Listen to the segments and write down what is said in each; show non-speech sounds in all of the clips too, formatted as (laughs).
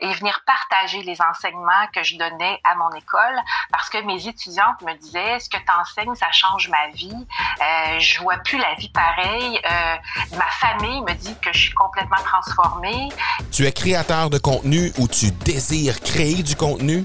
et venir partager les enseignements que je donnais à mon école parce que mes étudiantes me disaient ce que tu enseignes, ça change ma vie. Euh, je vois plus la vie pareille. Euh, ma famille me dit que je suis complètement transformée. Tu es créateur de contenu ou tu désires créer du contenu?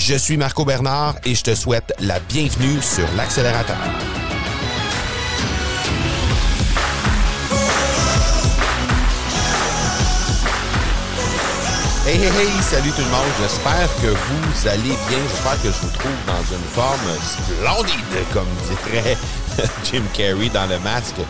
Je suis Marco Bernard et je te souhaite la bienvenue sur l'accélérateur. Hey, hey, hey, salut tout le monde. J'espère que vous allez bien. J'espère que je vous trouve dans une forme splendide, comme dirait (laughs) Jim Carrey dans le masque.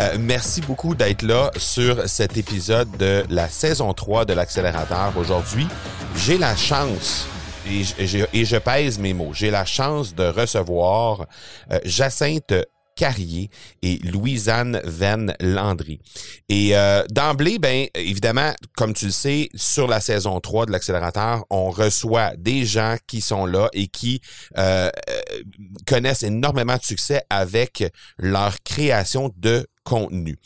Euh, merci beaucoup d'être là sur cet épisode de la saison 3 de l'accélérateur. Aujourd'hui, j'ai la chance et je, pèse mes mots. J'ai la chance de recevoir euh, Jacinthe Carrier et Louisanne Venn Landry. Et euh, d'emblée, ben évidemment, comme tu le sais, sur la saison 3 de l'accélérateur, on reçoit des gens qui sont là et qui euh, connaissent énormément de succès avec leur création de contenu.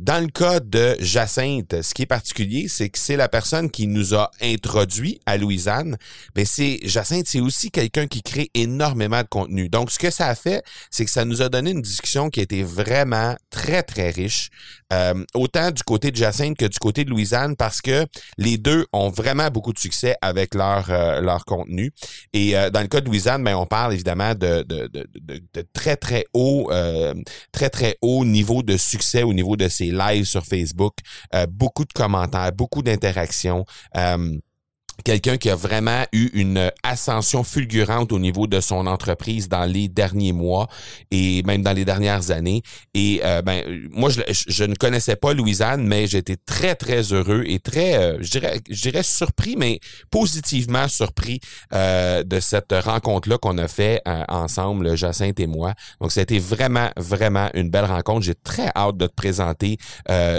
Dans le cas de Jacinthe, ce qui est particulier, c'est que c'est la personne qui nous a introduit à Louisanne. Mais c'est Jacinthe, c'est aussi quelqu'un qui crée énormément de contenu. Donc, ce que ça a fait, c'est que ça nous a donné une discussion qui était vraiment très, très riche. Euh, autant du côté de Jacinthe que du côté de Louisanne, parce que les deux ont vraiment beaucoup de succès avec leur, euh, leur contenu. Et euh, dans le cas de Louisanne, ben, on parle évidemment de, de, de, de très, très haut, très, très haut niveau de succès au niveau de ses live sur Facebook, euh, beaucoup de commentaires, beaucoup d'interactions. Euh, quelqu'un qui a vraiment eu une ascension fulgurante au niveau de son entreprise dans les derniers mois et même dans les dernières années. Et euh, ben moi je, ne connaissais pas Louisanne, mais j'étais très très heureux et très euh, je dirais je dirais surpris, mais positivement surpris euh, de cette rencontre là qu'on a fait ensemble, Jacinthe et moi. Donc c'était vraiment vraiment une belle rencontre. J'ai très hâte de te présenter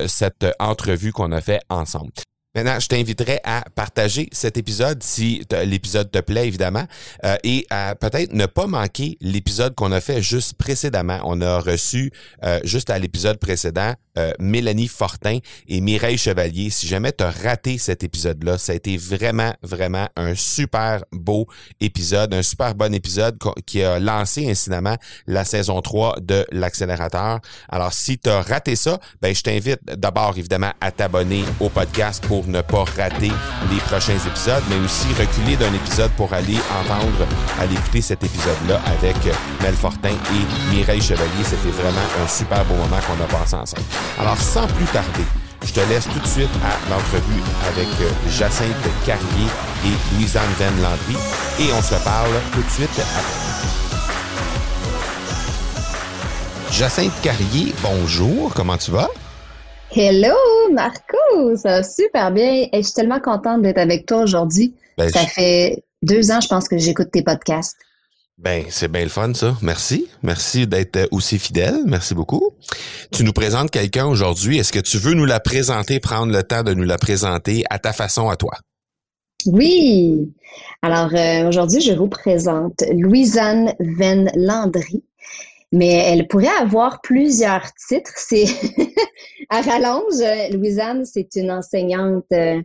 cette entrevue qu'on a fait ensemble. Maintenant, je t'inviterai à partager cet épisode si l'épisode te plaît, évidemment, euh, et à peut-être ne pas manquer l'épisode qu'on a fait juste précédemment. On a reçu euh, juste à l'épisode précédent euh, Mélanie Fortin et Mireille Chevalier. Si jamais tu as raté cet épisode-là, ça a été vraiment, vraiment un super beau épisode, un super bon épisode qui a lancé incidemment la saison 3 de l'accélérateur. Alors, si tu as raté ça, ben, je t'invite d'abord, évidemment, à t'abonner au podcast pour ne pas rater les prochains épisodes, mais aussi reculer d'un épisode pour aller entendre, aller écouter cet épisode-là avec Mel Fortin et Mireille Chevalier. C'était vraiment un super beau moment qu'on a passé ensemble. Alors, sans plus tarder, je te laisse tout de suite à l'entrevue avec Jacinthe Carrier et Louisanne Venn Landry et on se parle tout de suite après. Jacinthe Carrier, bonjour, comment tu vas? Hello, Marco! Ça va super bien. Et je suis tellement contente d'être avec toi aujourd'hui. Ben, ça fait deux ans, je pense, que j'écoute tes podcasts. Ben, c'est bien le fun, ça. Merci. Merci d'être aussi fidèle. Merci beaucoup. Tu nous présentes quelqu'un aujourd'hui. Est-ce que tu veux nous la présenter, prendre le temps de nous la présenter à ta façon, à toi? Oui. Alors, euh, aujourd'hui, je vous présente Louisanne Venn Landry mais elle pourrait avoir plusieurs titres. C'est (laughs) à rallonge, Louisanne, c'est une enseignante euh,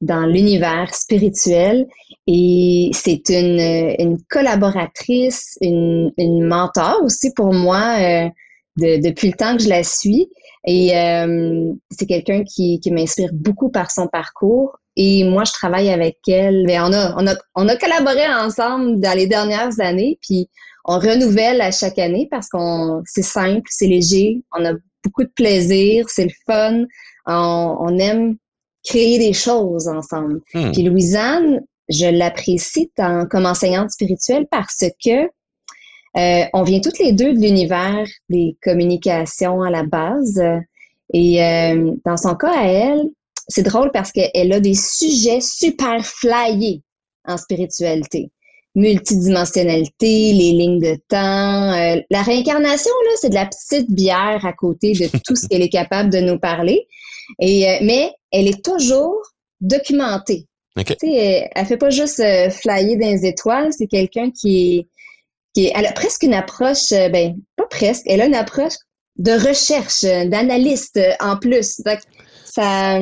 dans l'univers spirituel et c'est une, une collaboratrice, une, une mentor aussi pour moi euh, depuis le temps que je la suis. Et euh, c'est quelqu'un qui, qui m'inspire beaucoup par son parcours. Et moi, je travaille avec elle. Mais on a, on a, on a collaboré ensemble dans les dernières années. Puis on renouvelle à chaque année parce qu'on c'est simple, c'est léger, on a beaucoup de plaisir, c'est le fun, on, aime créer des choses ensemble. Hmm. Puis Louisanne, je l'apprécie comme enseignante spirituelle parce que euh, on vient toutes les deux de l'univers des communications à la base. Et euh, dans son cas à elle, c'est drôle parce qu'elle a des sujets super flyés en spiritualité. Multidimensionnalité, les lignes de temps. Euh, la réincarnation, là, c'est de la petite bière à côté de (laughs) tout ce qu'elle est capable de nous parler. Et, euh, mais elle est toujours documentée. Okay. Elle, elle fait pas juste euh, flyer dans les étoiles, c'est quelqu'un qui est, qui est, elle a presque une approche, ben pas presque, elle a une approche de recherche, d'analyste en plus. Donc, ça,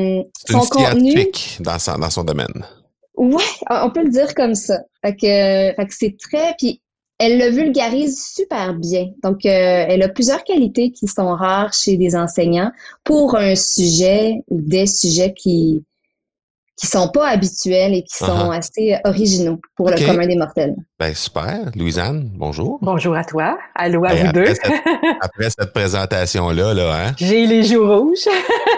son contenu dans son, dans son domaine. Ouais, on peut le dire comme ça. Fait que, c'est très, puis elle le vulgarise super bien. Donc, euh, elle a plusieurs qualités qui sont rares chez des enseignants pour un sujet ou des sujets qui qui sont pas habituels et qui sont uh-huh. assez originaux pour le commun des mortels. Ben super. Louisanne, bonjour. Bonjour à toi. Allô à ben, vous deux. après cette présentation-là, là, hein? J'ai les joues rouges.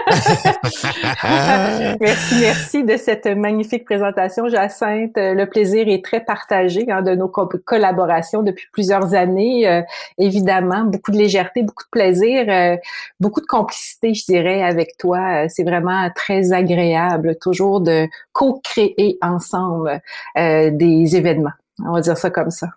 (laughs) merci, merci de cette magnifique présentation, Jacinthe. Le plaisir est très partagé hein, de nos collaborations depuis plusieurs années. Euh, évidemment, beaucoup de légèreté, beaucoup de plaisir, euh, beaucoup de complicité, je dirais, avec toi. Euh, c'est vraiment très agréable, toujours de co-créer ensemble euh, des événements. On va dire ça comme ça.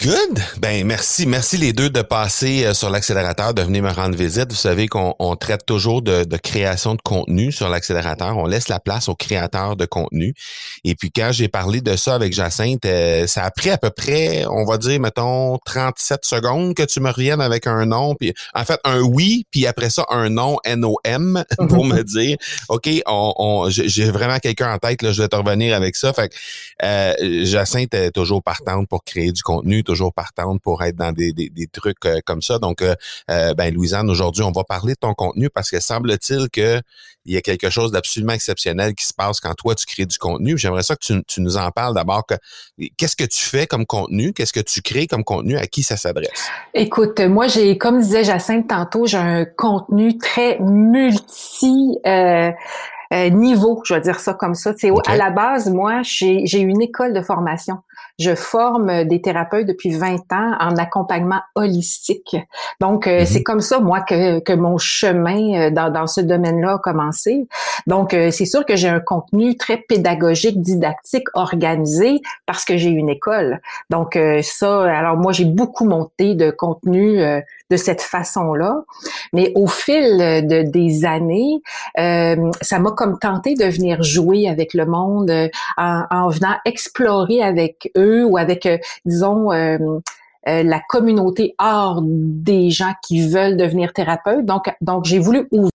Good. Ben merci, merci les deux de passer euh, sur l'accélérateur, de venir me rendre visite. Vous savez qu'on traite toujours de, création de contenu sur l'accélérateur. On laisse la place aux créateurs de contenu. Et puis quand j'ai parlé de ça avec Jacinthe, euh, ça a pris à peu près, on va dire, mettons, 37 secondes que tu me reviennes avec un nom, puis en fait un oui, puis après ça un nom N-O-M (laughs) pour me dire, ok, on, j'ai vraiment quelqu'un en tête, là, je vais te revenir avec ça. Fait que euh, Jacinthe est toujours partante pour créer du contenu toujours partante pour être dans des, trucs euh, comme ça. Donc, euh, euh, ben, Louisanne, aujourd'hui, on va parler de ton contenu parce que semble-t-il qu'il y a quelque chose d'absolument exceptionnel qui se passe quand toi, tu crées du contenu. J'aimerais ça que tu, nous en parles d'abord. Qu'est-ce que tu fais comme contenu? Qu'est-ce que tu crées comme contenu? À qui ça s'adresse? Écoute, moi, j'ai, comme disait Jacinthe tantôt, j'ai un contenu très multi... niveau, je vais dire ça comme ça. À la base, moi, j'ai une école de formation. Je forme des thérapeutes depuis 20 ans en accompagnement holistique. Donc, euh, c'est mhm. comme ça, moi, que, que mon chemin euh, dans, dans ce domaine-là a commencé. Donc, euh, c'est sûr que j'ai un contenu très pédagogique, didactique, organisé parce que j'ai une école. Donc, ça, alors moi, j'ai beaucoup monté de contenu de cette façon-là. Mais au fil de, des années, ça m'a comme tenté de venir jouer avec le monde en, en venant explorer avec eux ou avec, euh, disons, euh, euh, la communauté hors des gens qui veulent devenir thérapeutes. Donc, donc j'ai voulu ouvrir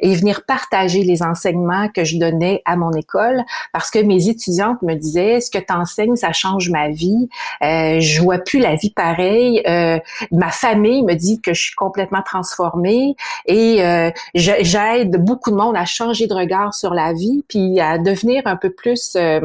et venir partager les enseignements que je donnais à mon école parce que mes étudiantes me disaient ce que tu enseignes ça change ma vie euh, je vois plus la vie pareille euh, ma famille me dit que je suis complètement transformée et euh, j'aide beaucoup de monde à changer de regard sur la vie puis à devenir un peu plus euh,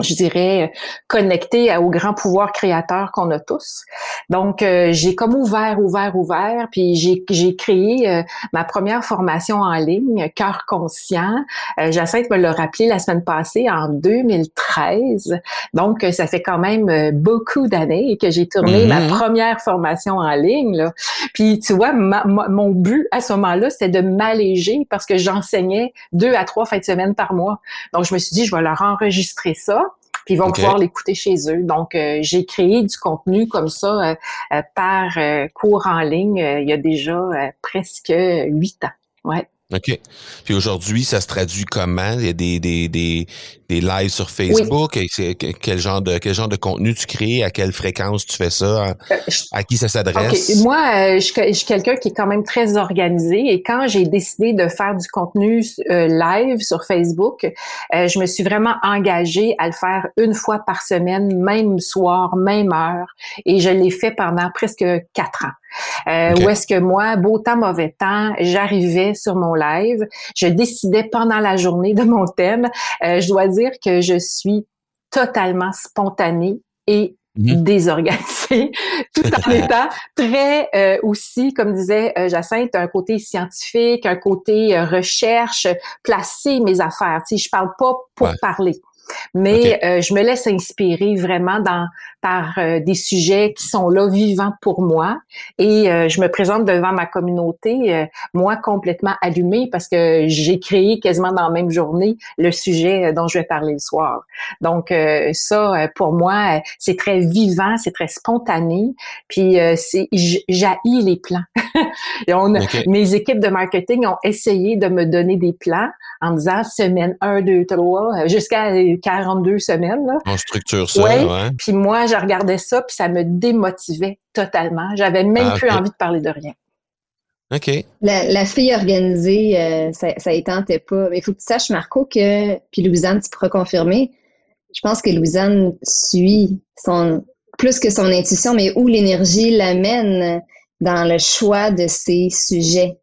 je dirais, connecté au grand pouvoir créateur qu'on a tous. Donc, euh, j'ai comme ouvert, ouvert, ouvert, puis j'ai, j'ai créé euh, ma première formation en ligne, Cœur conscient. Euh, Jacinthe me l'a rappelé la semaine passée, en 2013. Donc, ça fait quand même beaucoup d'années que j'ai tourné ma mm-hmm. première formation en ligne. Là. Puis, tu vois, mon but à ce moment-là, c'était de m'alléger parce que j'enseignais deux à trois fins de semaine par mois. Donc, je me suis dit, je vais leur enregistrer ça puis ils vont pouvoir l'écouter chez eux. Donc, euh, j'ai créé du contenu comme ça euh, euh, par cours en ligne il y a déjà presque huit ans. Ouais. OK. Puis aujourd'hui, ça se traduit comment? Il y a des, des, des, des lives sur Facebook? Quel genre de quel genre de contenu tu crées? À quelle fréquence tu fais ça? À, qui ça s'adresse? Moi, euh, je, suis quelqu'un qui est quand même très organisé et quand j'ai décidé de faire du contenu euh, live sur Facebook, euh, je me suis vraiment engagée à le faire une fois par semaine, même soir, même heure. Et je l'ai fait pendant presque quatre ans. Euh, Où est-ce que moi, beau temps, mauvais temps, j'arrivais sur mon live, je décidais pendant la journée de mon thème. Euh, je dois dire que je suis totalement spontanée et mhm. désorganisée, (laughs) tout en (laughs) étant très euh, aussi, comme disait euh, Jacinthe, un côté scientifique, un côté recherche, placer mes affaires. Tu sais, je parle pas pour parler. Mais euh, je me laisse inspirer vraiment dans par euh, des sujets qui sont là vivants pour moi et euh, je me présente devant ma communauté moi complètement allumée parce que j'ai créé quasiment dans la même journée le sujet dont je vais parler le soir. Donc ça pour moi c'est très vivant, c'est très spontané puis c'est jaillit les plans. (laughs) et on, Mes équipes de marketing ont essayé de me donner des plans en disant semaine 1, 2, 3, jusqu'à 42 semaines. Là. On structure ça, ouais. Puis moi, je regardais ça, puis ça me démotivait totalement. J'avais même ah, plus envie de parler de rien. OK. La, fille organisée, euh, ça, ça y tentait pas. Mais il faut que tu saches, Marco, que, puis Louisanne, tu pourras confirmer, je pense que Louisanne suit son, plus que son intuition, mais où l'énergie l'amène dans le choix de ses sujets.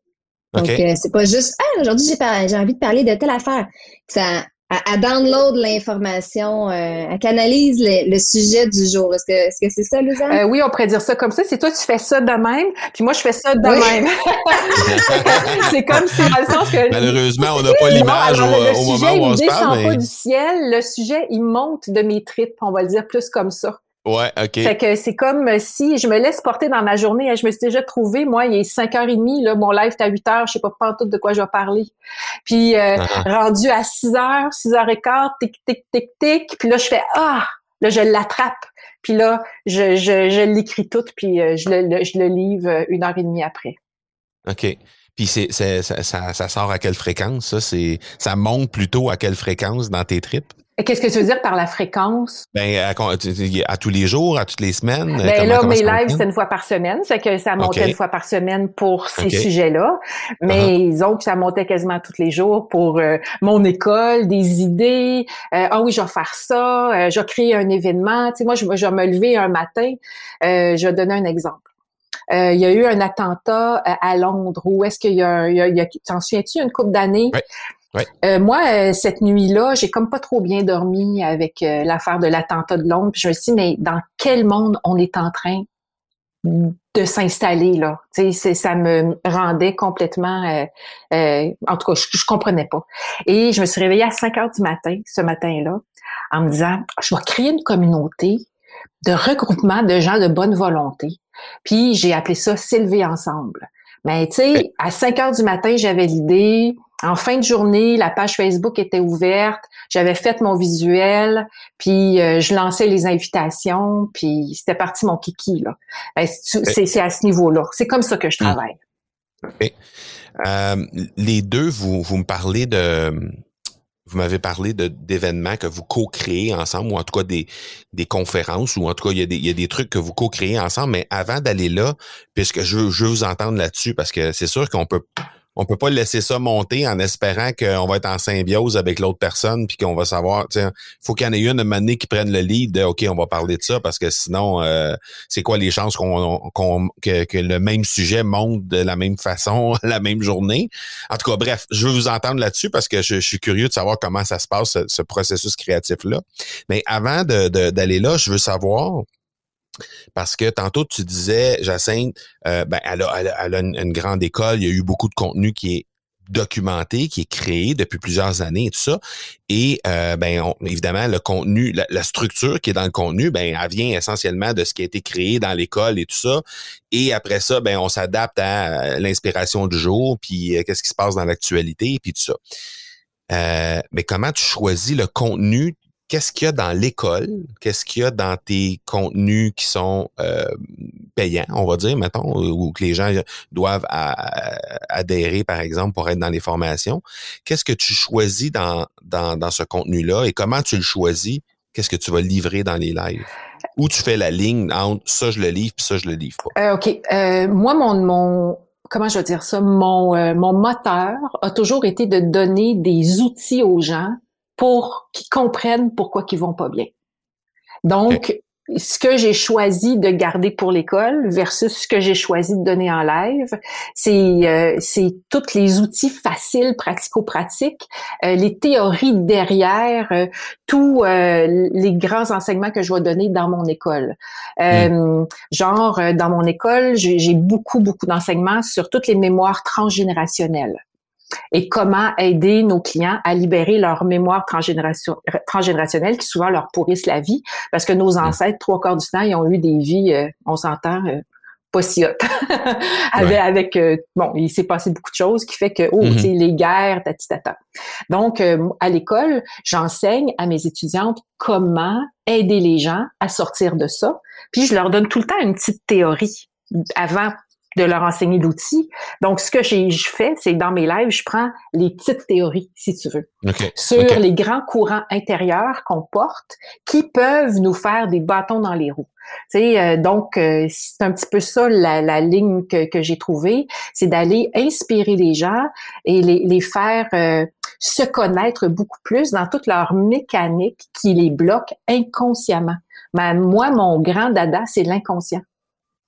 Donc, euh, c'est pas juste, ah, aujourd'hui, j'ai, j'ai envie de parler de telle affaire. Ça, elle, download l'information, euh, elle canalise le, sujet du jour. Est-ce que, est-ce que c'est ça, Luzanne? Euh, oui, on pourrait dire ça comme ça. C'est toi, tu fais ça de même, puis moi, je fais ça de même. (laughs) c'est comme si, dans le sens que... Malheureusement, on n'a pas l'image au, au, moment où on se parle. Le sujet, il descend pas du ciel. Le sujet, il monte de mes tripes, on va le dire plus comme ça. Ouais, OK. Fait que c'est comme si je me laisse porter dans ma journée. Je me suis déjà trouvée, moi, il est 5h30, là, mon live est à 8h, je sais pas pas tout de quoi je vais parler. Puis euh, uh-huh. rendu à 6h, 6h15, tic, tic, tic, tic, puis là, je fais Ah! Là, je l'attrape. Puis là, je, je, je l'écris tout, puis euh, je, le, je le livre euh, une heure et demie après. OK. Puis c'est, ça, ça, ça, sort à quelle fréquence, ça? C'est, ça monte plutôt à quelle fréquence dans tes tripes? Qu'est-ce que tu veux dire par la fréquence? Ben, à, tous les jours, à toutes les semaines? Ben là, mes lives, c'est une fois par semaine. C'est que ça montait une fois par semaine pour ces sujets-là. Mais uh-huh. les autres, ça montait quasiment tous les jours pour euh, mon école, des idées. Euh, ah oui, je vais faire ça. Euh, je vais créer un événement. Tu sais, moi, je, je vais me lever un matin. je vais donner un exemple. il y a eu un attentat à Londres où est-ce qu'il y a, il y a, t'en souviens-tu, une couple d'années? Euh, moi, euh, cette nuit-là, j'ai comme pas trop bien dormi avec euh, l'affaire de l'attentat de Londres. Puis je me suis dit, mais dans quel monde on est en train de s'installer là? Ça me rendait complètement en tout cas je, je, comprenais pas. Et je me suis réveillée à 5 heures du matin ce matin-là en me disant je vais créer une communauté de regroupement de gens de bonne volonté. Puis j'ai appelé ça s'élever ensemble. Mais tu sais à 5 heures du matin j'avais l'idée en fin de journée, la page Facebook était ouverte, j'avais fait mon visuel, puis euh, je lançais les invitations, puis c'était parti mon kiki là. Ben, c'est à ce niveau-là. C'est comme ça que je hmm. travaille. Euh, les deux, vous, vous me parlez de vous m'avez parlé d'événements que vous co-créez ensemble, ou en tout cas des, des conférences, ou en tout cas, il y a des, il y a des trucs que vous co-créez ensemble. Mais avant d'aller là, puisque je, je veux vous entendre là-dessus, parce que c'est sûr qu'on peut on peut pas laisser ça monter en espérant qu'on va être en symbiose avec l'autre personne puis qu'on va savoir, il faut qu'il y en ait une année qui prenne le lead de OK, on va parler de ça parce que sinon, euh, c'est quoi les chances qu'on, que, le même sujet monte de la même façon (laughs) la même journée? En tout cas, bref, je veux vous entendre là-dessus parce que je, suis curieux de savoir comment ça se passe, ce, processus créatif-là. Mais avant d'aller là, je veux savoir parce que tantôt, tu disais, Jacinthe, euh, ben, elle a, une, grande école, il y a eu beaucoup de contenu qui est documenté, qui est créé depuis plusieurs années et tout ça. Et euh, ben, évidemment, le contenu, la, structure qui est dans le contenu, ben, elle vient essentiellement de ce qui a été créé dans l'école et tout ça. Et après ça, ben, on s'adapte à l'inspiration du jour, puis euh, qu'est-ce qui se passe dans l'actualité, puis tout ça. mais comment tu choisis le contenu qu'est-ce qu'il y a dans l'école, qu'est-ce qu'il y a dans tes contenus qui sont euh, payants, on va dire, mettons, ou que les gens doivent adhérer, par exemple, pour être dans les formations? Qu'est-ce que tu choisis dans, dans, ce contenu-là et comment tu le choisis? Qu'est-ce que tu vas livrer dans les lives? Où tu fais la ligne entre ça, je le livre, puis ça, je le livre pas? Euh, OK. Euh, moi, mon, mon, comment je veux dire ça? Mon, mon moteur a toujours été de donner des outils aux gens pour qu'ils comprennent pourquoi ils vont pas bien. Donc, ce que j'ai choisi de garder pour l'école versus ce que j'ai choisi de donner en live, c'est euh, c'est tous les outils faciles, pratico-pratiques, euh, les théories derrière euh, tous les grands enseignements que je vais donner dans mon école. Mm. Genre, dans mon école, j'ai beaucoup, beaucoup d'enseignements sur toutes les mémoires transgénérationnelles. Et comment aider nos clients à libérer leur mémoire transgénérationnelle qui souvent leur pourrissent la vie parce que nos ancêtres, trois quarts du temps, ils ont eu des vies, euh, on s'entend, euh, pas si hot. (laughs) avec, avec euh, bon, il s'est passé beaucoup de choses qui fait que, oh, tu sais, les guerres, tata. Donc, à l'école, j'enseigne à mes étudiantes comment aider les gens à sortir de ça. Puis, je leur donne tout le temps une petite théorie avant de leur enseigner l'outil. Donc, ce que je fais, c'est que dans mes lives, je prends les petites théories, si tu veux, sur les grands courants intérieurs qu'on porte qui peuvent nous faire des bâtons dans les roues. Tu sais, euh, donc, euh, c'est un petit peu ça la, ligne que, que j'ai trouvée, c'est d'aller inspirer les gens et les, les faire euh, se connaître beaucoup plus dans toute leur mécanique qui les bloque inconsciemment. Ben, moi, mon grand dada, c'est l'inconscient.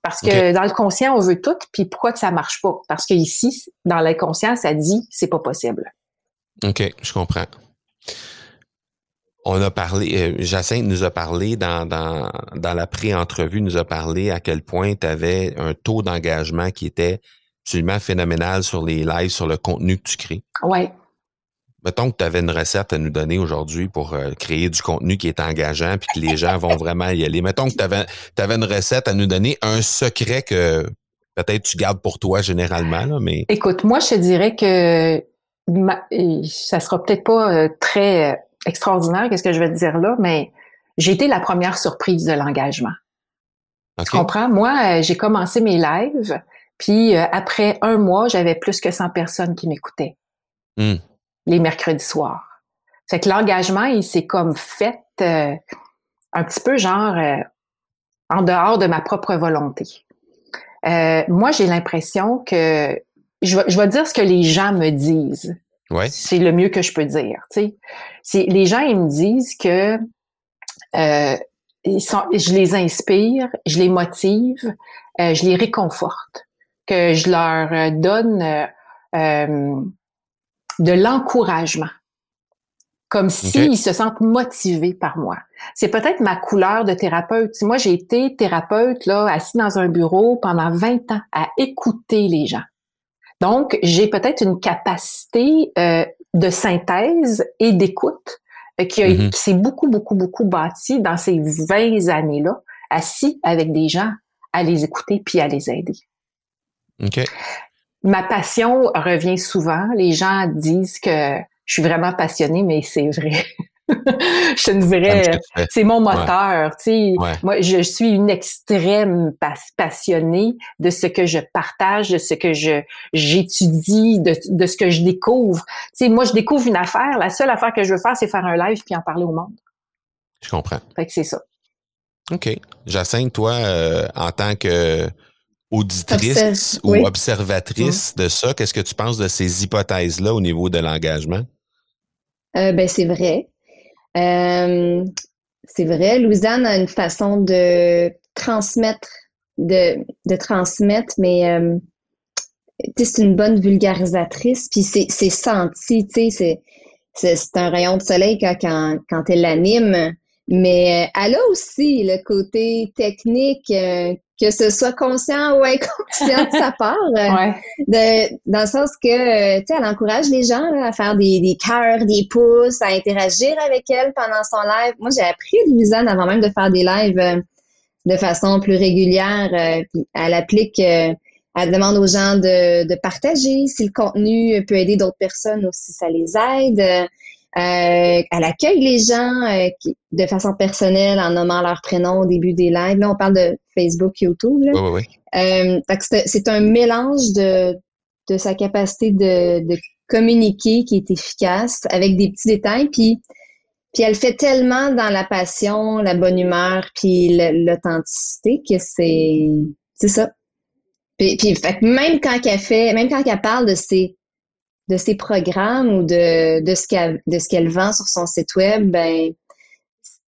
Parce que dans le conscient, on veut tout, puis pourquoi que ça marche pas? Parce que ici, dans l'inconscient, ça dit c'est pas possible. OK, je comprends. On a parlé, euh, Jacinthe nous a parlé dans, dans, dans la pré-entrevue, nous a parlé à quel point tu avais un taux d'engagement qui était absolument phénoménal sur les lives, sur le contenu que tu crées. Oui. Mettons que tu avais une recette à nous donner aujourd'hui pour euh, créer du contenu qui est engageant puis que les gens vont vraiment y aller. Mettons que tu avais, avais, une recette à nous donner, un secret que peut-être tu gardes pour toi généralement. mais... Écoute, moi, je te dirais que ça sera peut-être pas euh, très euh, extraordinaire, qu'est-ce que je vais te dire là, mais j'ai été la première surprise de l'engagement. Tu comprends? Moi, j'ai commencé mes lives, puis après un mois, j'avais plus que 100 personnes qui m'écoutaient. Hmm les mercredis soirs. Fait que l'engagement, il s'est comme fait euh, un petit peu genre euh, en dehors de ma propre volonté. Euh, moi, j'ai l'impression que je vais, je vais dire ce que les gens me disent. Ouais. C'est le mieux que je peux dire. Tu sais. Les gens, ils me disent que ils sont, je les inspire, je les motive, je les réconforte, que je leur donne de l'encouragement, comme s'ils se sentent motivés par moi. C'est peut-être ma couleur de thérapeute. Moi, j'ai été thérapeute là, assis dans un bureau pendant 20 ans à écouter les gens. Donc, j'ai peut-être une capacité euh, de synthèse et d'écoute euh, qui, mm-hmm. qui s'est beaucoup, beaucoup, beaucoup bâtie dans ces 20 années-là, assis avec des gens, à les écouter puis à les aider. OK ma passion revient souvent. Les gens disent que je suis vraiment passionnée, mais c'est vrai. (laughs) je te dirais, c'est mon moteur. Tu sais, Moi, je suis une extrême passionnée de ce que je partage, de ce que je j'étudie, de, de, ce que je découvre. Tu sais, moi, je découvre une affaire. La seule affaire que je veux faire, c'est faire un live puis en parler au monde. Je comprends. Fait que c'est ça. OK. Jacinthe, toi, euh, en tant que auditrice ou observatrice de ça, qu'est-ce que tu penses de ces hypothèses-là au niveau de l'engagement? Euh, ben, c'est vrai. Euh, c'est vrai. Louisanne a une façon de transmettre, de, de transmettre, mais euh, c'est une bonne vulgarisatrice, puis c'est senti, tu sais, c'est un rayon de soleil quand, quand, quand elle l'anime. Mais elle a aussi le côté technique que ce soit conscient ou inconscient de sa part. Euh, de, dans le sens que, euh, tu sais, elle encourage les gens à faire des, des cœurs, des pouces, à interagir avec elle pendant son live. Moi, j'ai appris de Louisanne avant même de faire des lives euh, de façon plus régulière. puis elle applique, elle demande aux gens de, de partager si le contenu peut aider d'autres personnes ou si ça les aide. Euh, elle accueille les gens euh, de façon personnelle en nommant leur prénom au début des lives. Là, on parle de Facebook, YouTube. Là. Oui, oui, euh, c'est un mélange de, de sa capacité de, de, communiquer qui est efficace avec des petits détails. Puis, puis elle fait tellement dans la passion, la bonne humeur, puis l'authenticité que c'est c'est ça. Puis, puis fait, même quand elle fait, même quand elle parle de ses de ses programmes ou de, de ce qu'elle de ce qu'elle vend sur son site web, ben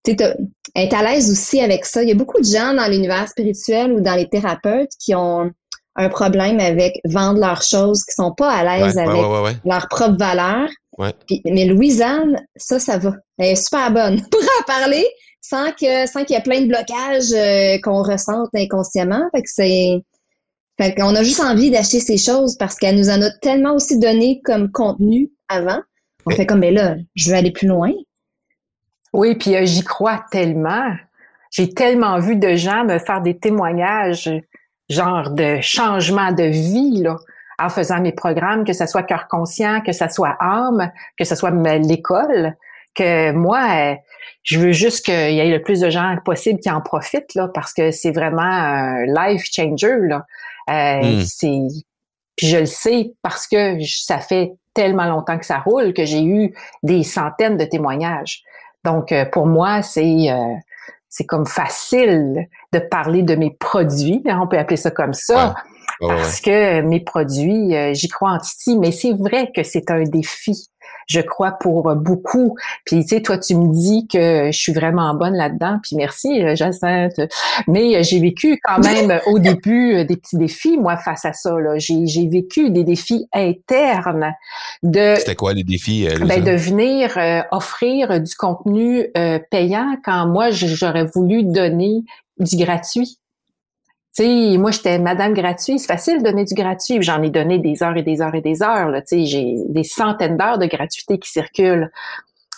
elle est à l'aise aussi avec ça. Il y a beaucoup de gens dans l'univers spirituel ou dans les thérapeutes qui ont un problème avec vendre leurs choses, qui sont pas à l'aise avec leur propre valeur. mais Louisanne, ça, ça va. Elle est super bonne (laughs) pour en parler sans que sans qu'il y ait plein de blocages euh, qu'on ressente inconsciemment. Fait que c'est Fait qu'on a juste envie d'acheter ces choses parce qu'elle nous en a tellement aussi donné comme contenu avant. On fait comme, mais là, je veux aller plus loin. Oui, puis euh, j'y crois tellement. J'ai tellement vu de gens me faire des témoignages, genre de changement de vie, là, en faisant mes programmes, que ce soit cœur conscient, que ce soit âme, que ce soit l'école, que moi, euh, je veux juste qu'il y ait le plus de gens possible qui en profitent, là, parce que c'est vraiment un life changer, là. Euh, hmm. C'est puis je le sais parce que ça fait tellement longtemps que ça roule que j'ai eu des centaines de témoignages. Donc euh, pour moi, c'est euh, c'est comme facile de parler de mes produits, hein, on peut appeler ça comme ça, parce que mes produits, j'y crois en Titi, mais c'est vrai que c'est un défi je crois, pour beaucoup. Puis, tu sais, toi, tu me dis que je suis vraiment bonne là-dedans, puis merci, euh, Jacinthe. Mais euh, j'ai vécu quand (laughs) même au début euh, des petits défis, moi, face à ça. J'ai vécu des défis internes de... C'était quoi les défis? ben, de venir offrir du contenu payant quand moi, j'aurais voulu donner du gratuit. Tu sais, moi, j'étais madame gratuit. C'est facile de donner du gratuit. J'en ai donné des heures et des heures et des heures. Tu sais, j'ai des centaines d'heures de gratuité qui circulent.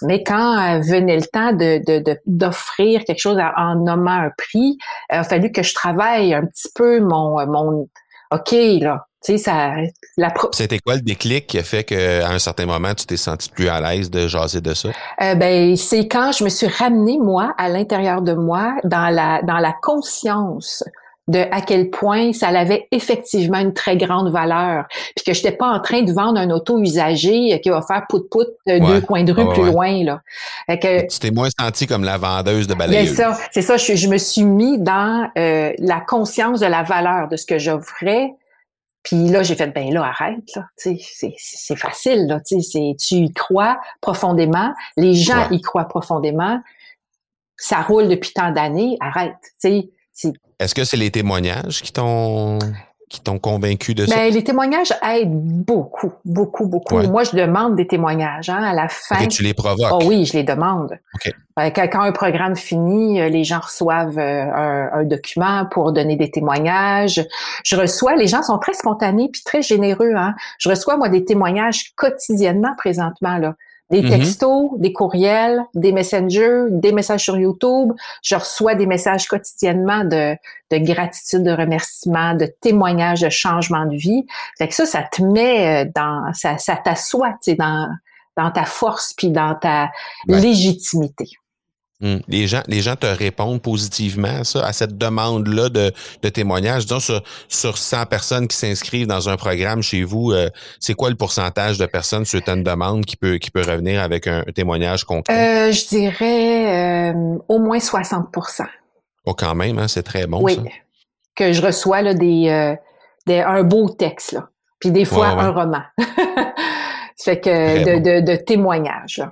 Mais quand euh, venait le temps de, d'offrir quelque chose en nommant un prix, il a fallu que je travaille un petit peu mon, mon OK, là. Tu sais, ça, la C'était quoi le déclic qui a fait qu'à un certain moment, tu t'es senti plus à l'aise de jaser de ça? Euh, ben, c'est quand je me suis ramenée, moi, à l'intérieur de moi, dans la, dans la conscience de à quel point ça avait effectivement une très grande valeur, puis que j'étais pas en train de vendre un auto usagé qui va faire pout pout deux coins de rue plus loin là. que tu t'es moins senti comme la vendeuse de balayeuse. C'est ça, c'est ça. Je, me suis mis dans euh, la conscience de la valeur de ce que j'offrais. Puis là, j'ai fait ben là, arrête là. C'est c'est facile là. Tu tu y crois profondément. Les gens y croient profondément. Ça roule depuis tant d'années. Arrête. Tu sais est-ce que c'est les témoignages qui t'ont qui t'ont convaincu de ça? Ben, les témoignages aident beaucoup, beaucoup, beaucoup. Moi, je demande des témoignages hein, à la fin. Et tu les provoques? Oh oui, je les demande. Euh, quand, un programme finit, euh, les gens reçoivent euh, un, document pour donner des témoignages. Je reçois, les gens sont très spontanés puis très généreux. Hein. Je reçois, moi, des témoignages quotidiennement présentement. là. Des mm-hmm. textos, des courriels, des messengers, des messages sur YouTube. Je reçois des messages quotidiennement de, de gratitude, de remerciement, de témoignages de changement de vie. Fait que ça, ça te met euh, dans, ça, ça t'assoit, tu sais, dans, dans ta force puis dans ta légitimité. Hmm. Les gens, les gens te répondent positivement à ça, à cette demande-là de, de témoignage. Disons, sur, sur 100 personnes qui s'inscrivent dans un programme chez vous, euh, c'est quoi le pourcentage de personnes sur une demande qui peut, qui peut revenir avec un, témoignage concret? Euh, je dirais euh, au moins 60% Oh, quand même, hein, c'est très bon, oui. Que je reçois là, des, des, un beau texte, là. puis des fois un roman. (laughs) fait que de, de, de témoignages. Là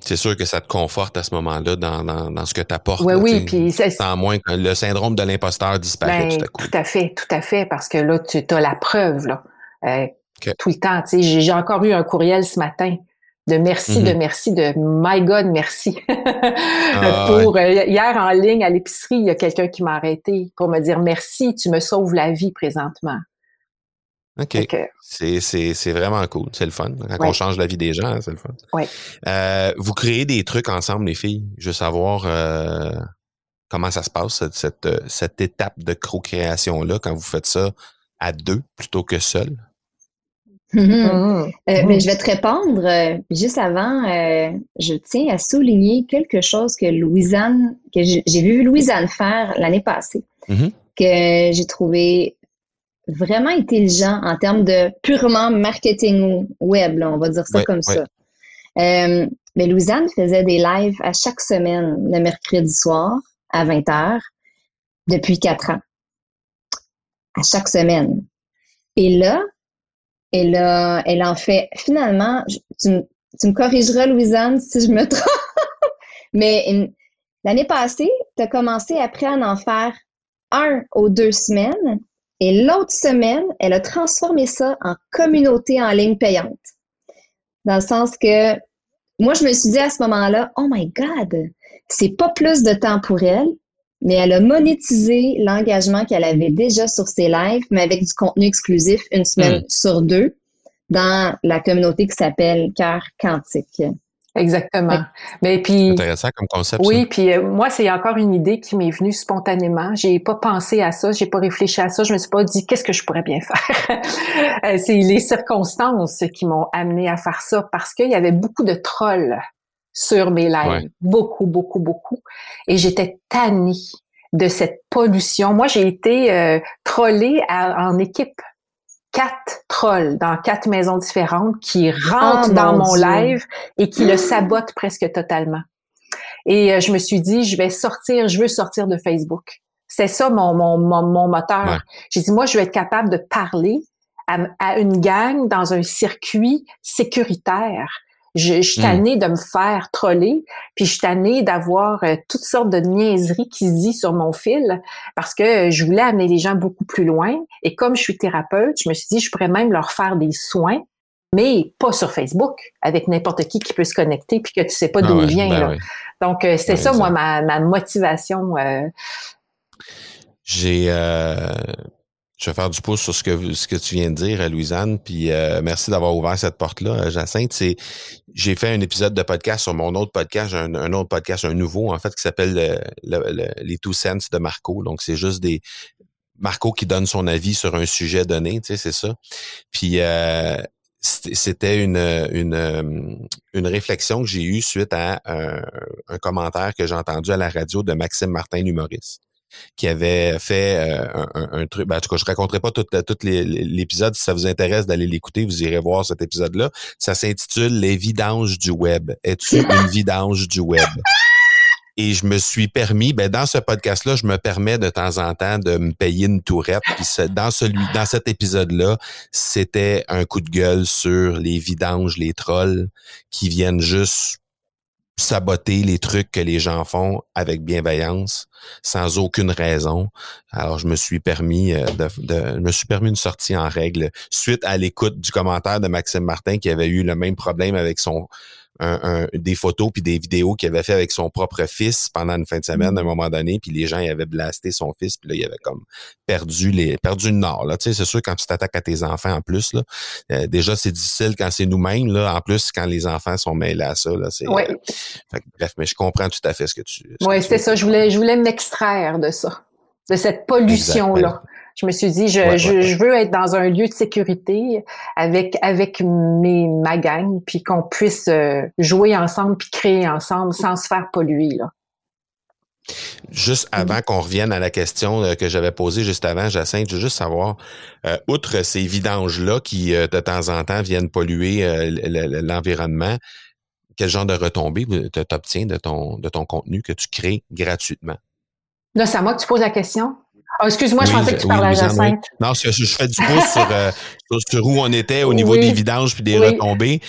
c'est sûr que ça te conforte à ce moment-là dans, dans, dans ce que tu apportes. Oui, oui, puis Sans moins que le syndrome de l'imposteur disparaît ben, tout à coup. Tout à fait, tout à fait, parce que là, tu as la preuve, là. Euh, tout le temps. Tu sais, j'ai encore eu un courriel ce matin de merci, de mm-hmm. merci, de my God, merci. Ah, (laughs) pour euh, hier en ligne à l'épicerie, il y a quelqu'un qui m'a arrêté pour me dire merci, tu me sauves la vie présentement. OK. C'est vraiment cool. C'est le fun. Quand on change la vie des gens, c'est le fun. Oui. Euh, vous créez des trucs ensemble, les filles. Je veux savoir euh, comment ça se passe, cette, cette, étape de co-création-là, quand vous faites ça à deux plutôt que seul? (laughs) Mm-hmm. Mm-hmm. Euh, mais mm-hmm. je vais te répondre. juste avant, je tiens à souligner quelque chose que Louisanne, que j'ai vu Louisanne faire l'année passée, que j'ai trouvé vraiment intelligent en termes de purement marketing web, on va dire ça comme ça. Euh, mais Louisanne faisait des lives à chaque semaine, le mercredi soir, à 20h, depuis quatre ans. À chaque semaine. Et là, elle, a, elle en fait finalement, tu, me corrigeras, Louisanne, si je me (laughs) trompe, mais l'année passée, tu as commencé après à en faire un ou deux semaines et l'autre semaine, elle a transformé ça en communauté en ligne payante. Dans le sens que moi, je me suis dit à ce moment-là, oh my God, c'est pas plus de temps pour elle, mais elle a monétisé l'engagement qu'elle avait déjà sur ses lives, mais avec du contenu exclusif une semaine hmm. sur deux dans la communauté qui s'appelle Cœur Quantique. Exactement. Mais puis intéressant comme concept. Oui, puis euh, moi c'est encore une idée qui m'est venue spontanément. J'ai pas pensé à ça, j'ai pas réfléchi à ça, je me suis pas dit qu'est-ce que je pourrais bien faire? (laughs) Euh, c'est les circonstances qui m'ont amené à faire ça parce qu'il y avait beaucoup de trolls sur mes lives, beaucoup beaucoup beaucoup et j'étais tannée de cette pollution. Moi, j'ai été euh, trollée en équipe quatre trolls dans quatre maisons différentes qui rentrent oh dans mon, live et qui le sabotent presque totalement. Et euh, je me suis dit, je vais sortir, je veux sortir de Facebook. C'est ça mon, mon, mon, moteur. J'ai dit, moi, je vais être capable de parler à, à une gang dans un circuit sécuritaire je, je suis hmm. tannée de me faire troller, puis je suis tannée d'avoir euh, toutes sortes de niaiseries qui se disent sur mon fil parce que je voulais amener les gens beaucoup plus loin. Et comme je suis thérapeute, je me suis dit, je pourrais même leur faire des soins, mais pas sur Facebook, avec n'importe qui qui peut se connecter puis que tu sais pas d'où il vient. Ben Donc, euh, c'est ça, moi, ma, ma motivation. Euh. J'ai je vais faire du pouce sur ce que ce que tu viens de dire, Louisanne, puis euh, merci d'avoir ouvert cette porte-là, euh, Jacinthe. C'est, j'ai fait un épisode de podcast sur mon autre podcast, un, autre podcast, un nouveau en fait, qui s'appelle les Two Cents de Marco. Donc c'est juste des Marco qui donne son avis sur un sujet donné, tu sais, c'est ça. Puis euh, c'était une, une, une réflexion que j'ai eue suite à un, un commentaire que j'ai entendu à la radio de Maxime Martin, l'humoriste qui avait fait euh, un, truc. Ben, en tout cas, je raconterai pas tout, tout l'épisode. Si ça vous intéresse d'aller l'écouter, vous irez voir cet épisode-là. Ça s'intitule Les vidanges du web. Es-tu une vidange du web? Et je me suis permis, ben dans ce podcast-là, je me permets de temps en temps de me payer une tourette. Puis dans celui, dans cet épisode-là, c'était un coup de gueule sur les vidanges, les trolls qui viennent juste saboter les trucs que les gens font avec bienveillance, sans aucune raison. Alors, je me suis permis euh, de, de me suis permis une sortie en règle suite à l'écoute du commentaire de Maxime Martin qui avait eu le même problème avec son un, des photos puis des vidéos qu'il avait fait avec son propre fils pendant une fin de semaine à un mm. moment donné, puis les gens y avaient blasté son fils, puis là il avait comme perdu les perdu le nord là. Tu sais, c'est sûr quand tu t'attaques à tes enfants en plus là, euh, déjà c'est difficile quand c'est nous-mêmes là. En plus quand les enfants sont mêlés à ça là, c'est. Euh, bref, mais je comprends tout à fait ce que tu. Oui, c'était ça. Je voulais je voulais m'extraire de ça, de cette pollution là. Je me suis dit, je, je, veux être dans un lieu de sécurité avec avec mes ma gang, puis qu'on puisse euh, jouer ensemble puis créer ensemble sans se faire polluer là. Juste mm-hmm. avant qu'on revienne à la question euh, que j'avais posée juste avant, Jacinthe, je veux juste savoir, euh, outre ces vidanges-là qui, de temps en temps, viennent polluer l'environnement, quel genre de retombées tu obtiens de ton, de ton contenu que tu crées gratuitement? Là, c'est à moi que tu poses la question? Oh, excuse-moi, je pensais que tu parlais à Jacinthe. Non, je, je, fais du pouce euh, sur, sur, où on était au niveau des vidanges puis des retombées.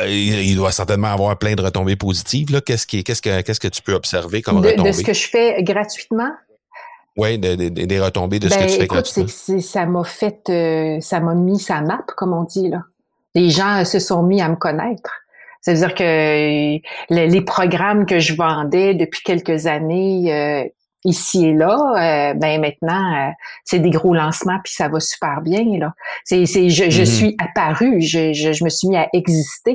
Euh, il, doit certainement avoir plein de retombées positives. Qu'est-ce, qui, qu'est-ce, que, qu'est-ce que tu peux observer comme de, retombées? De ce que je fais gratuitement? Oui, des retombées de ce que ben, tu fais écoute, gratuitement. C'est, ça m'a fait, euh, ça m'a mis sa map, comme on dit. là. Les gens se sont mis à me connaître. C'est-à-dire que les, programmes que je vendais depuis quelques années, ici et là, euh, ben maintenant, euh, c'est des gros lancements, puis ça va super bien. Là. C'est, c'est, je, je mm-hmm. suis apparue, je, je, je, me suis mis à exister.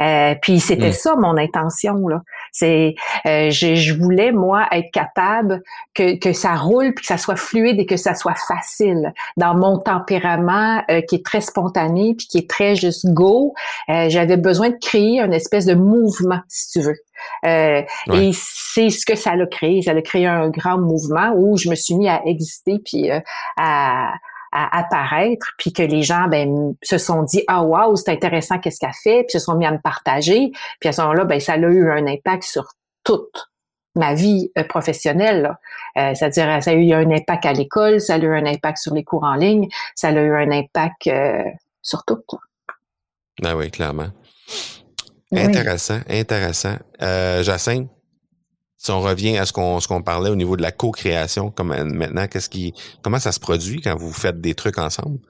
Euh, puis c'était mm. ça mon intention. Là. C'est, je, je, voulais, moi, être capable que, que ça roule, puis que ça soit fluide et que ça soit facile. Dans mon tempérament qui est très spontané, puis qui est très juste go, j'avais besoin de créer une espèce de mouvement, si tu veux. Euh, et c'est ce que ça a créé. Ça a créé un grand mouvement où je me suis mis à exister puis euh, à, apparaître, puis que les gens ben, se sont dit ah wow c'est intéressant qu'est-ce qu'elle fait, puis se sont mis à me partager, puis à ce moment-là ben ça a eu un impact sur toute ma vie euh, professionnelle. C'est-à-dire ça a eu un impact à l'école, ça a eu un impact sur les cours en ligne, ça a eu un impact sur tout. Ah oui, clairement. Intéressant, intéressant. Euh, Jacinthe, si on revient à ce qu'on ce qu'on parlait au niveau de la co-création, comme euh, maintenant, qu'est-ce qui comment ça se produit quand vous faites des trucs ensemble?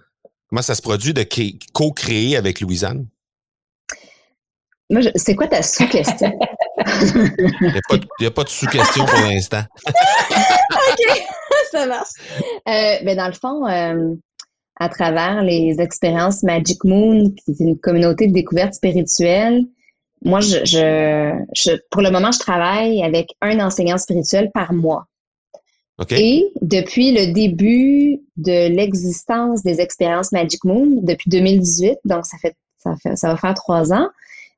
Comment ça se produit de co-créer avec Louisanne? Moi, c'est quoi ta sous-question? (laughs) Il n'y a, pas de sous-question pour l'instant. (laughs) OK, (laughs) ça marche. Euh, ben dans le fond, euh, à travers les expériences Magic Moon, qui est une communauté de découverte spirituelle, moi, je, je, pour le moment, je travaille avec un enseignant spirituel par mois. Et depuis le début de l'existence des expériences Magic Moon, depuis 2018, donc ça fait ça, fait, ça va faire trois ans.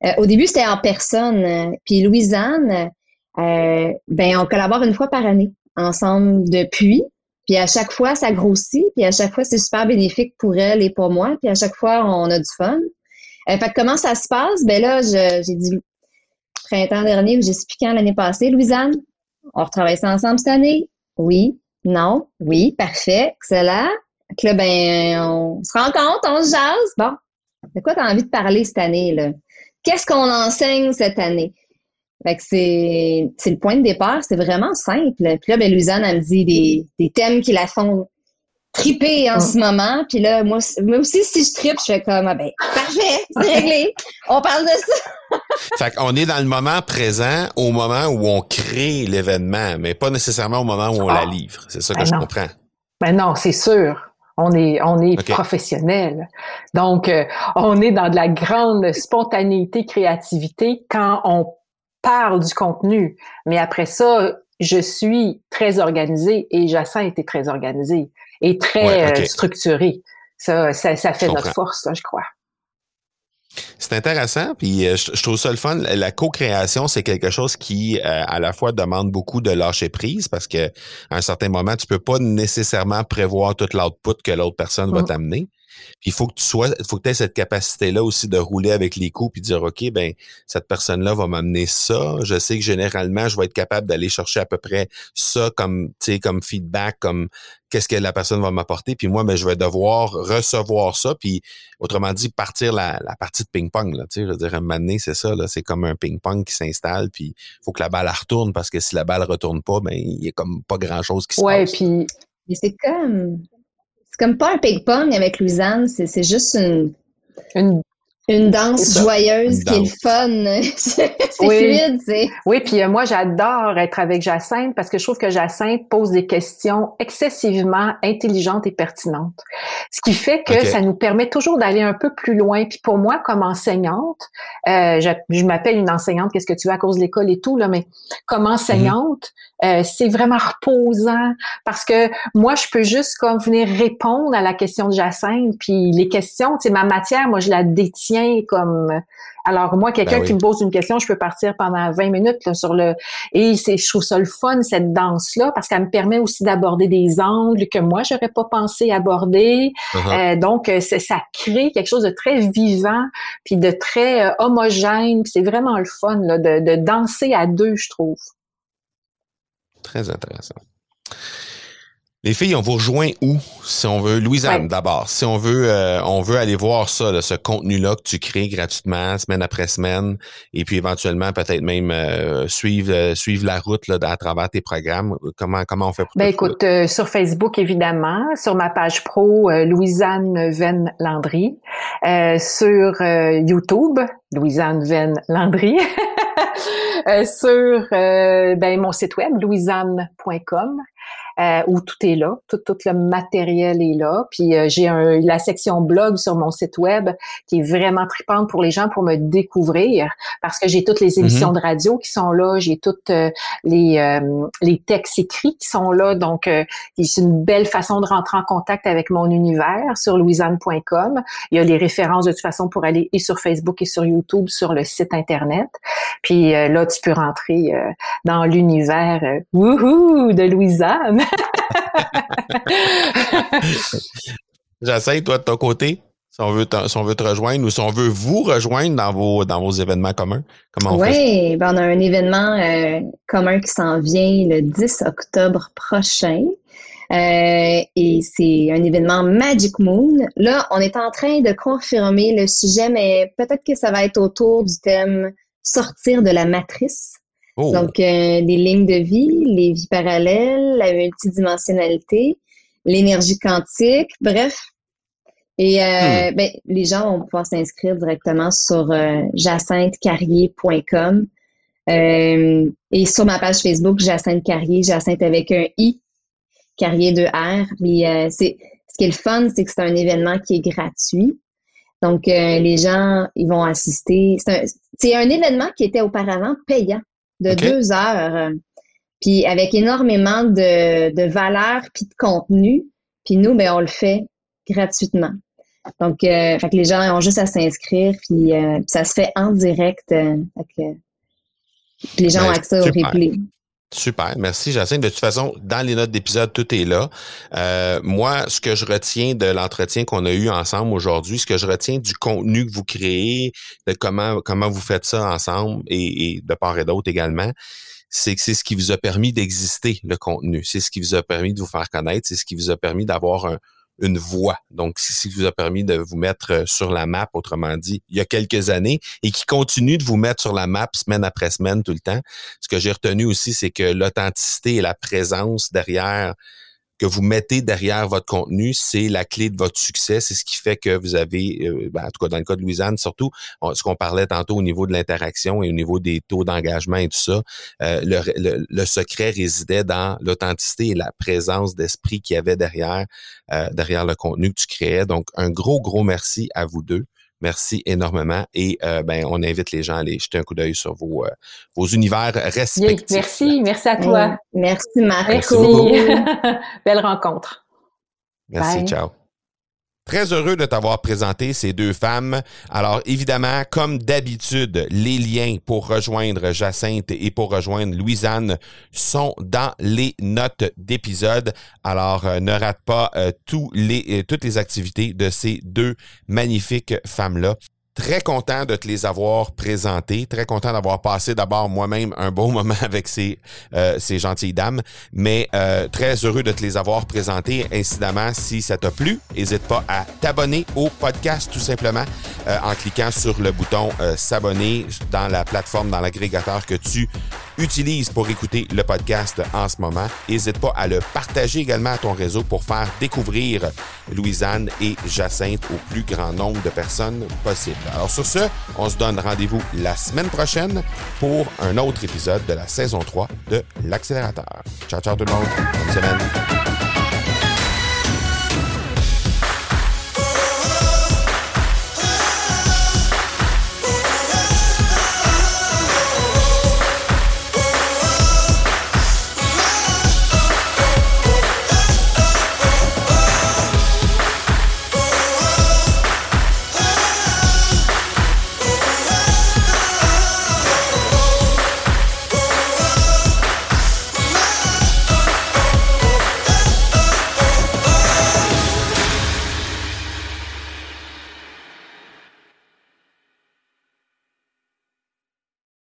Euh, au début, c'était en personne. Puis Louisanne, euh, ben on collabore une fois par année ensemble depuis. Puis à chaque fois, ça grossit. Puis à chaque fois, c'est super bénéfique pour elle et pour moi. Puis à chaque fois, on a du fun. Euh, fait que comment ça se passe? Ben là, j'ai dit printemps dernier plus quand l'année passée, Louisanne, on retravaille ça ensemble cette année? Oui, non, oui, parfait, excellent. là, ben, on se rencontre, on se jase. Bon, de quoi tu as envie de parler cette année, là? Qu'est-ce qu'on enseigne cette année? Fait que c'est, le point de départ, c'est vraiment simple. Puis là, ben, Louisanne, me dit des, des thèmes qui la font triper en ce moment. Puis là, moi, moi aussi, si je tripe, je fais comme, ah ben, parfait, c'est réglé. (laughs) On parle de ça. fait qu'on est dans le moment présent, au moment où on crée l'événement, mais pas nécessairement au moment où on la ah. livre. C'est ça que ben je comprends. Ben non, c'est sûr. On est, on est professionnel. Donc, euh, on est dans de la grande spontanéité, créativité quand on parle du contenu. Mais après ça, je suis très organisée et Jacinthe était très organisé et très euh, structuré. Ça, ça, ça fait notre force, je crois. C'est intéressant, puis euh, je, trouve ça le fun. La co-création, c'est quelque chose qui, euh, à la fois, demande beaucoup de lâcher prise parce que à un certain moment, tu peux pas nécessairement prévoir toute l'output que l'autre personne va mm. t'amener. Puis il faut que tu sois, il faut que tu aies cette capacité-là aussi de rouler avec les coups puis dire OK, ben cette personne-là va m'amener ça. Je sais que généralement, je vais être capable d'aller chercher à peu près ça comme, tu sais, comme feedback, comme qu'est-ce que la personne va m'apporter. Puis moi, ben, je vais devoir recevoir ça. Puis autrement dit, partir la, la partie de ping-pong. Là, tu sais, je veux dire, un moment donné, c'est ça. Là, c'est comme un ping-pong qui s'installe. Puis il faut que la balle retourne parce que si la balle retourne pas, ben il y a comme pas grand-chose qui se ouais, passe. Puis c'est comme c'est comme pas un ping-pong avec Louisanne, c'est juste une, une une danse joyeuse qui est le fun. (laughs) c'est oui. fluide, c'est. Oui, puis euh, moi, j'adore être avec Jacinthe parce que je trouve que Jacinthe pose des questions excessivement intelligentes et pertinentes. Ce qui fait que ça nous permet toujours d'aller un peu plus loin. Puis pour moi, comme enseignante, euh, je, m'appelle une enseignante, qu'est-ce que tu veux à cause de l'école et tout, là, mais comme enseignante, euh, c'est vraiment reposant parce que moi, je peux juste comme venir répondre à la question de Jacinthe. Puis les questions, c'est ma matière, moi, je la détiens comme alors moi quelqu'un ben qui me pose une question, je peux partir pendant 20 minutes sur le et c'est je trouve ça le fun cette danse là parce qu'elle me permet aussi d'aborder des angles que moi j'aurais pas pensé aborder. Uh-huh. Euh, donc ça crée quelque chose de très vivant puis de très euh, homogène, c'est vraiment le fun de, de danser à deux, je trouve. Très intéressant. Les filles, on vous rejoint où si on veut? Louisanne d'abord, si on veut euh, on veut aller voir ça ce contenu là que tu crées gratuitement semaine après semaine et puis éventuellement peut-être même euh, suivre euh, suivre la route là à travers tes programmes, comment comment on fait pour Ben écoute sur Facebook évidemment, sur ma page pro Louisanne Venn Landry, sur YouTube Louisanne Venn Landry. (laughs) sur ben, mon site web louisanne.com euh, où tout est là, tout, tout le matériel est là. Puis euh, j'ai la section blog sur mon site web qui est vraiment tripante pour les gens pour me découvrir parce que j'ai toutes les émissions mhm. de radio qui sont là, j'ai toutes euh, les, euh, les textes écrits qui sont là. Donc c'est une belle façon de rentrer en contact avec mon univers sur louisanne.com. Il y a les références de toute façon pour aller et sur Facebook et sur YouTube sur le site internet. Puis là tu peux rentrer dans l'univers wouhou de Louisanne. J'essaie, (laughs) toi, de ton côté, si on, veut te, si on veut te rejoindre ou si on veut vous rejoindre dans vos, dans vos événements communs, comment on Oui, ben on a un événement euh, commun qui s'en vient le 10 octobre prochain. Euh, et c'est un événement Magic Moon. Là, on est en train de confirmer le sujet, mais peut-être que ça va être autour du thème sortir de la matrice. Oh. Donc, euh, les lignes de vie, les vies parallèles, la multidimensionnalité, l'énergie quantique, bref, Et euh, hmm. ben, les gens vont pouvoir s'inscrire directement sur euh, jacinthe-carrier.com euh, et sur ma page Facebook, Jacinthe Carrier, Jacinthe avec un I, Carrier de R. Puis, euh, c'est, ce qui est le fun, c'est que c'est un événement qui est gratuit. Donc, euh, les gens, ils vont assister. C'est un, événement qui était auparavant payant, de deux heures, puis avec énormément de, de valeur puis de contenu. Puis nous, ben, on le fait gratuitement. Donc, euh, fait que les gens ont juste à s'inscrire, puis, ça se fait en direct. Les gens ont ben, accès au replay. Super, merci Jacinthe. De toute façon, dans les notes d'épisode, tout est là. Euh, moi, ce que je retiens de l'entretien qu'on a eu ensemble aujourd'hui, ce que je retiens du contenu que vous créez, de comment comment vous faites ça ensemble et, de part et d'autre également, c'est que c'est ce qui vous a permis d'exister, le contenu. C'est ce qui vous a permis de vous faire connaître. C'est ce qui vous a permis d'avoir un, une voix. Donc, c'est ce vous a permis de vous mettre euh, sur la map, autrement dit, il y a quelques années, et qui continue de vous mettre sur la map semaine après semaine tout le temps. Ce que j'ai retenu aussi, c'est que l'authenticité et la présence derrière que vous mettez derrière votre contenu, c'est la clé de votre succès. C'est ce qui fait que vous avez, euh, ben, en tout cas dans le cas de Louisanne, surtout ce qu'on parlait tantôt au niveau de l'interaction et au niveau des taux d'engagement et tout ça, euh, le, secret résidait dans l'authenticité et la présence d'esprit qu'il y avait derrière, euh, derrière le contenu que tu créais. Donc, un gros, gros merci à vous deux. Merci énormément et euh, ben, on invite les gens à aller jeter un coup d'œil sur vos, euh, vos univers respectifs. merci, merci à toi. merci Marco. Merci. (laughs) Belle rencontre. Merci, ciao. Très heureux de t'avoir présenté ces deux femmes. Alors évidemment, comme d'habitude, les liens pour rejoindre Jacinthe et pour rejoindre Louisanne sont dans les notes d'épisode. Alors euh, ne rate pas euh, les, euh, toutes les activités de ces deux magnifiques femmes-là. Très content de te les avoir présentés, très content d'avoir passé d'abord moi-même un beau (laughs) moment avec ces, euh, ces gentilles dames, mais euh, très heureux de te les avoir présentés. Incidemment, si ça t'a plu, n'hésite pas à t'abonner au podcast tout simplement euh, en cliquant sur le bouton s'abonner dans la plateforme, dans l'agrégateur que tu utilises pour écouter le podcast en ce moment. N'hésite pas à le partager également à ton réseau pour faire découvrir Louisanne et Jacinthe au plus grand nombre de personnes possible. Alors sur ce, on se donne rendez-vous la semaine prochaine pour un autre épisode de la saison 3 de l'accélérateur. Ciao, ciao tout le monde. Bonne semaine.